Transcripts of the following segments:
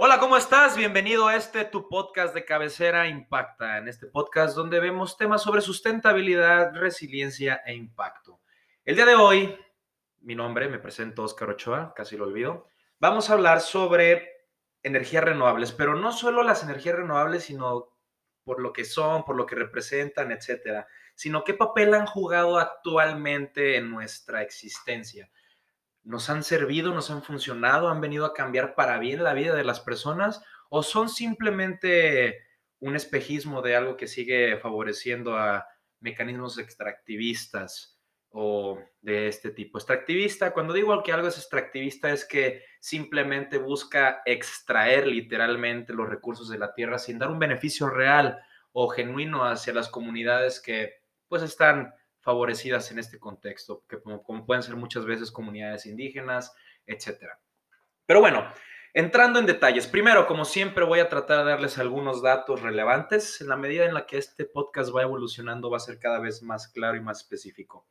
Hola, ¿cómo estás? Bienvenido a este tu podcast de cabecera Impacta. En este podcast donde vemos temas sobre sustentabilidad, resiliencia e impacto. El día de hoy, mi nombre, me presento Oscar Ochoa, casi lo olvido. Vamos a hablar sobre energías renovables, pero no solo las energías renovables, sino por lo que son, por lo que representan, etcétera, sino qué papel han jugado actualmente en nuestra existencia nos han servido, nos han funcionado, han venido a cambiar para bien la vida de las personas o son simplemente un espejismo de algo que sigue favoreciendo a mecanismos extractivistas o de este tipo. Extractivista, cuando digo que algo es extractivista es que simplemente busca extraer literalmente los recursos de la tierra sin dar un beneficio real o genuino hacia las comunidades que pues están favorecidas en este contexto, que como, pueden ser muchas veces comunidades indígenas, etcétera. Pero bueno, entrando en detalles, primero, como siempre, voy a tratar de darles algunos datos relevantes. En la medida en la que este podcast va evolucionando, va a ser cada vez más claro y más específico.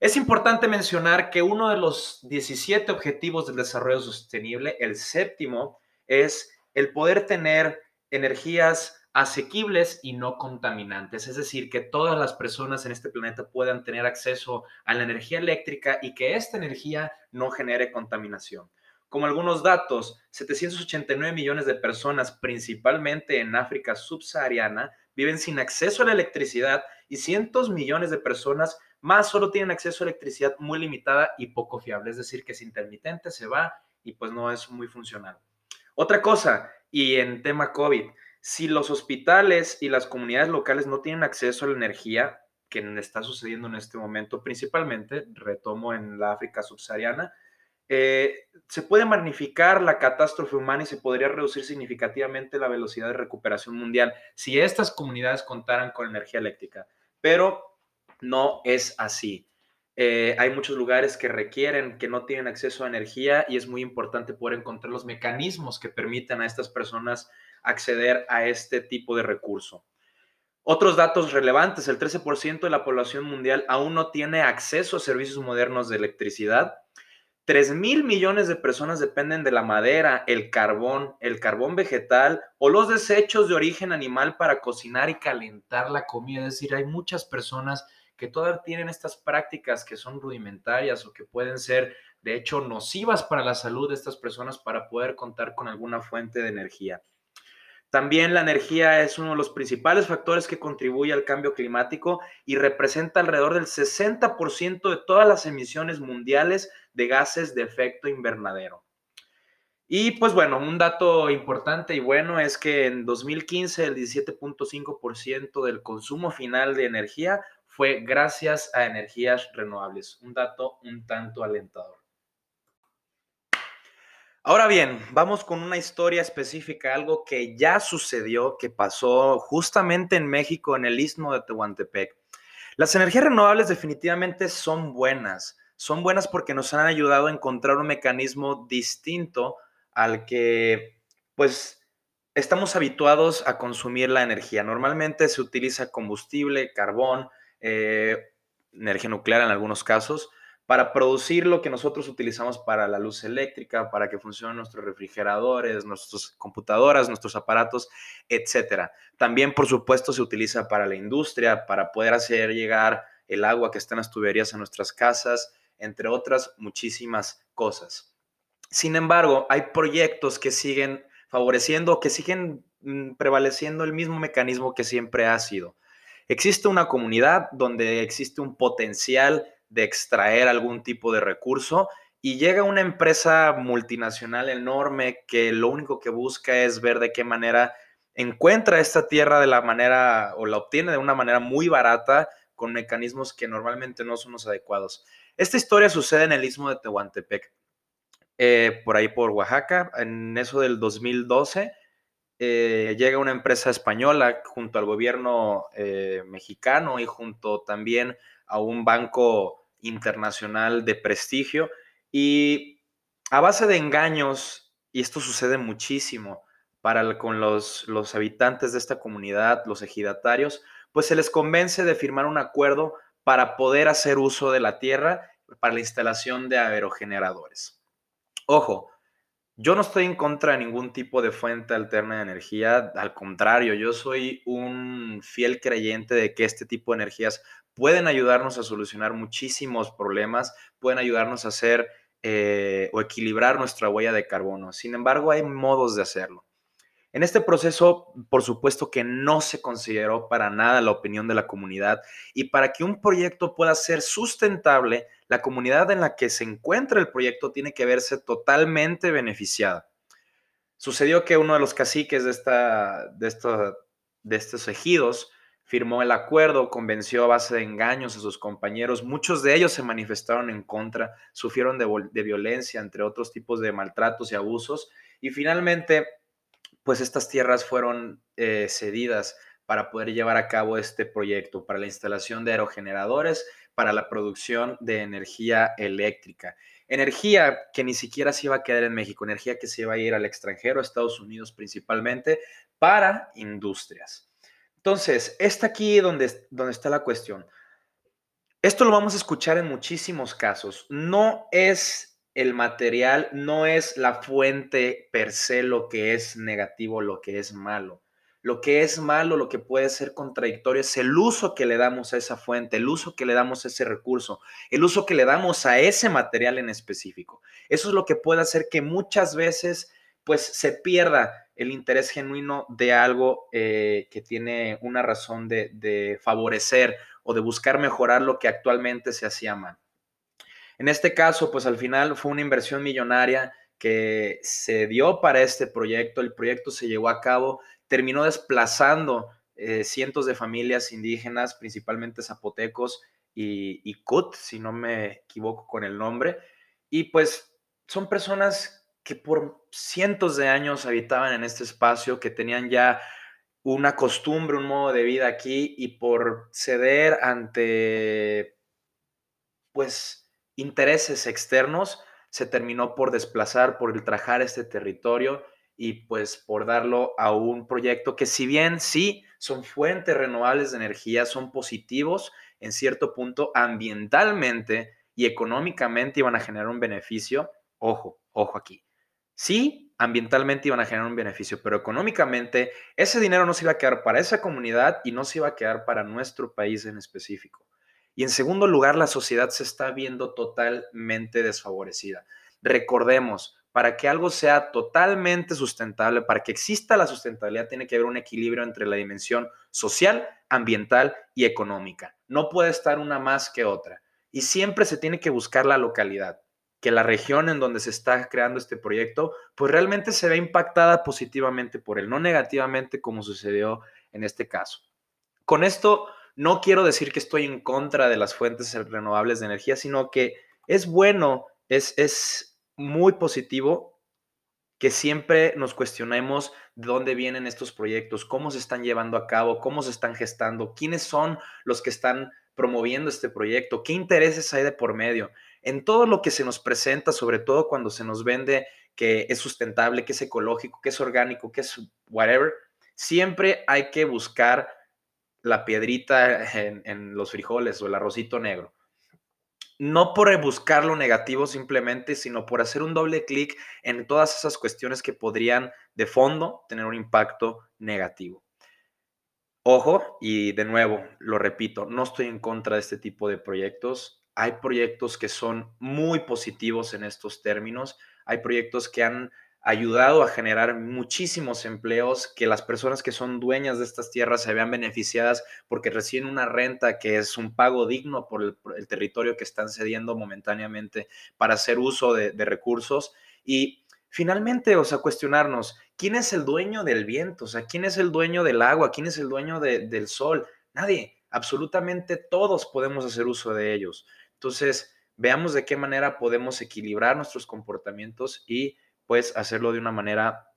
Es importante mencionar que uno de los 17 objetivos del desarrollo sostenible, el séptimo, es el poder tener energías asequibles y no contaminantes, es decir, que todas las personas en este planeta puedan tener acceso a la energía eléctrica y que esta energía no genere contaminación. Como algunos datos, 789 millones de personas, principalmente en África subsahariana, viven sin acceso a la electricidad y cientos millones de personas más solo tienen acceso a electricidad muy limitada y poco fiable, es decir, que es intermitente, se va y pues no es muy funcional. Otra cosa, y en tema COVID, si los hospitales y las comunidades locales no tienen acceso a la energía, que está sucediendo en este momento, principalmente, retomo en la África subsahariana, eh, se puede magnificar la catástrofe humana y se podría reducir significativamente la velocidad de recuperación mundial si estas comunidades contaran con energía eléctrica. Pero no es así. Eh, hay muchos lugares que requieren, que no tienen acceso a energía y es muy importante poder encontrar los mecanismos que permitan a estas personas acceder a este tipo de recurso. Otros datos relevantes, el 13% de la población mundial aún no tiene acceso a servicios modernos de electricidad. 3 mil millones de personas dependen de la madera, el carbón, el carbón vegetal o los desechos de origen animal para cocinar y calentar la comida. Es decir, hay muchas personas que todavía tienen estas prácticas que son rudimentarias o que pueden ser, de hecho, nocivas para la salud de estas personas para poder contar con alguna fuente de energía. También la energía es uno de los principales factores que contribuye al cambio climático y representa alrededor del 60% de todas las emisiones mundiales de gases de efecto invernadero. Y pues bueno, un dato importante y bueno es que en 2015 el 17.5% del consumo final de energía fue gracias a energías renovables. Un dato un tanto alentador. Ahora bien, vamos con una historia específica, algo que ya sucedió, que pasó justamente en México, en el istmo de Tehuantepec. Las energías renovables definitivamente son buenas. Son buenas porque nos han ayudado a encontrar un mecanismo distinto al que, pues, estamos habituados a consumir la energía. Normalmente se utiliza combustible, carbón, eh, energía nuclear en algunos casos, para producir lo que nosotros utilizamos para la luz eléctrica, para que funcionen nuestros refrigeradores, nuestras computadoras, nuestros aparatos, etcétera. También, por supuesto, se utiliza para la industria, para poder hacer llegar el agua que está en las tuberías a nuestras casas, entre otras muchísimas cosas. Sin embargo, hay proyectos que siguen favoreciendo, que siguen mm, prevaleciendo el mismo mecanismo que siempre ha sido. Existe una comunidad donde existe un potencial de extraer algún tipo de recurso y llega una empresa multinacional enorme que lo único que busca es ver de qué manera encuentra esta tierra de la manera o la obtiene de una manera muy barata con mecanismos que normalmente no son los adecuados. Esta historia sucede en el istmo de Tehuantepec, eh, por ahí por Oaxaca, en eso del 2012. Eh, llega una empresa española junto al gobierno eh, mexicano y junto también a un banco internacional de prestigio y a base de engaños, y esto sucede muchísimo para con los, los habitantes de esta comunidad, los ejidatarios, pues se les convence de firmar un acuerdo para poder hacer uso de la tierra para la instalación de aerogeneradores. Ojo, Yo no estoy en contra de ningún tipo de fuente alterna de energía, al contrario, yo soy un fiel creyente de que este tipo de energías pueden ayudarnos a solucionar muchísimos problemas, pueden ayudarnos a hacer eh, o equilibrar nuestra huella de carbono. Sin embargo, hay modos de hacerlo. En este proceso, por supuesto que no se consideró para nada la opinión de la comunidad y para que un proyecto pueda ser sustentable, la comunidad en la que se encuentra el proyecto tiene que verse totalmente beneficiada. Sucedió que uno de los caciques de, esta, de, de estos ejidos firmó el acuerdo, convenció a base de engaños a sus compañeros. Muchos de ellos se manifestaron en contra, sufrieron de, violencia, entre otros tipos de maltratos y abusos. Y finalmente, pues estas tierras fueron eh, cedidas para poder llevar a cabo este proyecto, para la instalación de aerogeneradores para la producción de energía eléctrica. Energía que ni siquiera se iba a quedar en México, energía que se iba a ir al extranjero, a Estados Unidos principalmente, para industrias. Entonces, está aquí donde, donde está la cuestión. Esto lo vamos a escuchar en muchísimos casos. No es el material, no es la fuente per se lo que es negativo, lo que es malo. Lo que es malo, lo que puede ser contradictorio es el uso que le damos a esa fuente, el uso que le damos a ese recurso, el uso que le damos a ese material en específico. Eso es lo que puede hacer que muchas veces pues se pierda el interés genuino de algo eh, que tiene una razón de, de favorecer o de buscar mejorar lo que actualmente se hacía mal. En este caso, pues al final fue una inversión millonaria que se dio para este proyecto. El proyecto se llevó a cabo terminó desplazando eh, cientos de familias indígenas, principalmente zapotecos y, y Kut, si no me equivoco con el nombre. Y pues son personas que por cientos de años habitaban en este espacio, que tenían ya una costumbre, un modo de vida aquí y por ceder ante pues intereses externos se terminó por desplazar, por ultrajar este territorio y pues por darlo a un proyecto que si bien sí son fuentes renovables de energía, son positivos en cierto punto ambientalmente y económicamente iban a generar un beneficio, ojo, ojo aquí. Sí, ambientalmente iban a generar un beneficio, pero económicamente ese dinero no se iba a quedar para esa comunidad y no se iba a quedar para nuestro país en específico. Y en segundo lugar, la sociedad se está viendo totalmente desfavorecida. Recordemos, para que algo sea totalmente sustentable, para que exista la sustentabilidad, tiene que haber un equilibrio entre la dimensión social, ambiental y económica. No puede estar una más que otra. Y siempre se tiene que buscar la localidad, que la región en donde se está creando este proyecto, pues realmente se ve impactada positivamente por él, no negativamente como sucedió en este caso. Con esto no quiero decir que estoy en contra de las fuentes renovables de energía, sino que es bueno, es, es muy positivo que siempre nos cuestionemos de dónde vienen estos proyectos, cómo se están llevando a cabo, cómo se están gestando, quiénes son los que están promoviendo este proyecto, qué intereses hay de por medio. En todo lo que se nos presenta, sobre todo cuando se nos vende que es sustentable, que es ecológico, que es orgánico, que es whatever, siempre hay que buscar la piedrita en, los frijoles o el arrocito negro no por buscar lo negativo simplemente, sino por hacer un doble clic en todas esas cuestiones que podrían de fondo tener un impacto negativo. Ojo, y de nuevo, lo repito, no estoy en contra de este tipo de proyectos. Hay proyectos que son muy positivos en estos términos. Hay proyectos que han ayudado a generar muchísimos empleos, que las personas que son dueñas de estas tierras se vean beneficiadas porque reciben una renta que es un pago digno por el, territorio que están cediendo momentáneamente para hacer uso de, recursos. Y finalmente, o sea, cuestionarnos, ¿quién es el dueño del viento? O sea, ¿quién es el dueño del agua? ¿Quién es el dueño del sol? Nadie. Absolutamente todos podemos hacer uso de ellos. Entonces, veamos de qué manera podemos equilibrar nuestros comportamientos y hacerlo de una manera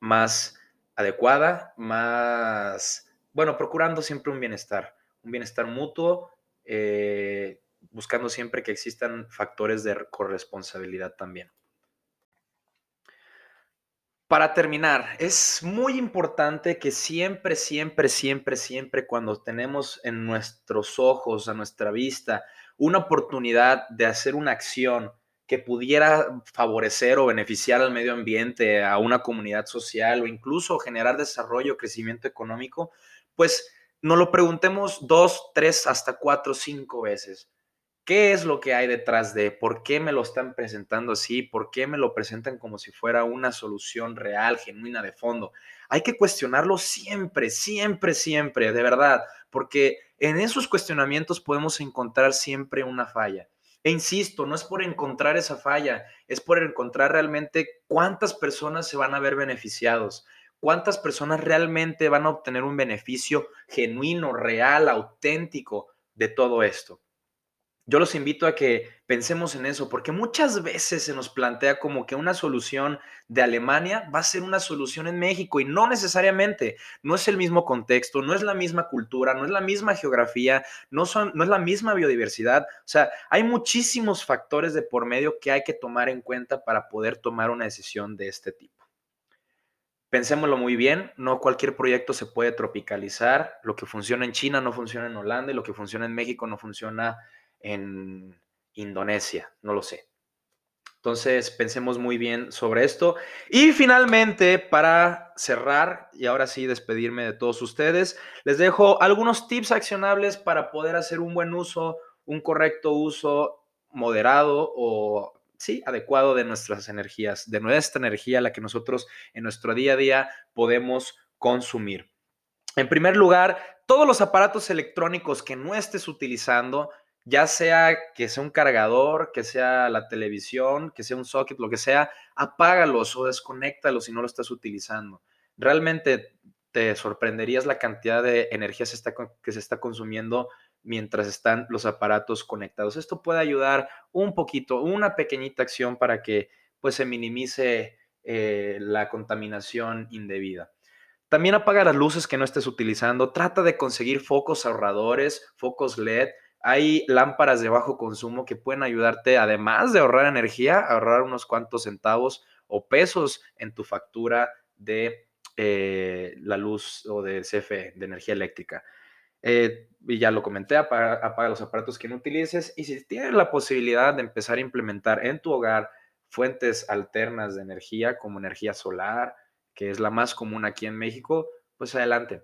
más adecuada, más, bueno, procurando siempre un bienestar, un bienestar mutuo, eh, buscando siempre que existan factores de corresponsabilidad también. Para terminar, es muy importante que siempre, siempre, siempre, siempre cuando tenemos en nuestros ojos, a nuestra vista, una oportunidad de hacer una acción, que pudiera favorecer o beneficiar al medio ambiente, a una comunidad social o incluso generar desarrollo, crecimiento económico, pues nos lo preguntemos dos, tres, hasta cuatro, cinco veces. ¿Qué es lo que hay detrás de? ¿Por qué me lo están presentando así? ¿Por qué me lo presentan como si fuera una solución real, genuina, de fondo? Hay que cuestionarlo siempre, siempre, siempre, de verdad, porque en esos cuestionamientos podemos encontrar siempre una falla. E insisto, no es por encontrar esa falla, es por encontrar realmente cuántas personas se van a ver beneficiados, cuántas personas realmente van a obtener un beneficio genuino, real, auténtico de todo esto yo los invito a que pensemos en eso, porque muchas veces se nos plantea como que una solución de Alemania va a ser una solución en México y no necesariamente, no es el mismo contexto, no es la misma cultura, no es la misma geografía, no, es la misma biodiversidad, o sea, hay muchísimos factores de por medio que hay que tomar en cuenta para poder tomar una decisión de este tipo. Pensémoslo muy bien, no cualquier proyecto se puede tropicalizar, lo que funciona en China no funciona en Holanda y lo que funciona en México no funciona Indonesia, no lo sé. Entonces, pensemos muy bien sobre esto. Y finalmente, para cerrar y ahora sí despedirme de todos ustedes, les dejo algunos tips accionables para poder hacer un buen uso, un correcto uso moderado o sí, adecuado de nuestras energías, de nuestra energía, la que nosotros en nuestro día a día podemos consumir. En primer lugar, todos los aparatos electrónicos que no estés utilizando, ya sea que sea un cargador, que sea la televisión, que sea un socket, lo que sea, apágalos o desconéctalos si no lo estás utilizando. Realmente te sorprenderías la cantidad de energía que se está consumiendo mientras están los aparatos conectados. Esto puede ayudar un poquito, una pequeñita acción para que pues se minimice eh, la contaminación indebida. También apaga las luces que no estés utilizando. Trata de conseguir focos ahorradores, focos LED hay lámparas de bajo consumo que pueden ayudarte, además de ahorrar energía, a ahorrar unos cuantos centavos o pesos en tu factura de eh, la luz o de CFE, de energía eléctrica. Eh, y ya lo comenté, apaga, los aparatos que no utilices y si tienes la posibilidad de empezar a implementar en tu hogar fuentes alternas de energía como energía solar, que es la más común aquí en México, pues adelante.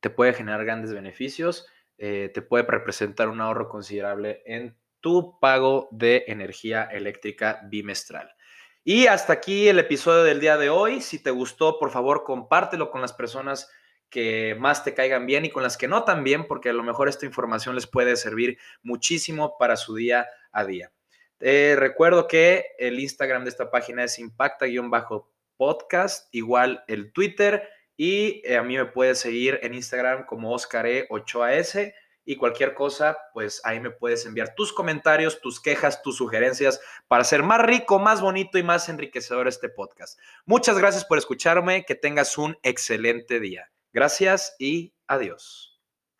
Te puede generar grandes beneficios eh, te puede representar un ahorro considerable en tu pago de energía eléctrica bimestral. Y hasta aquí el episodio del día de hoy. Si te gustó, por favor, compártelo con las personas que más te caigan bien y con las que no tan bien, porque a lo mejor esta información les puede servir muchísimo para su día a día. recuerdo que el Instagram de esta página es impacta-podcast, igual el Twitter y eh, a mí me puedes seguir en Instagram como OscarE8AS y cualquier cosa, pues ahí me puedes enviar tus comentarios, tus quejas, tus sugerencias para hacer más rico, más bonito y más enriquecedor este podcast. Muchas gracias por escucharme, que tengas un excelente día. Gracias y adiós.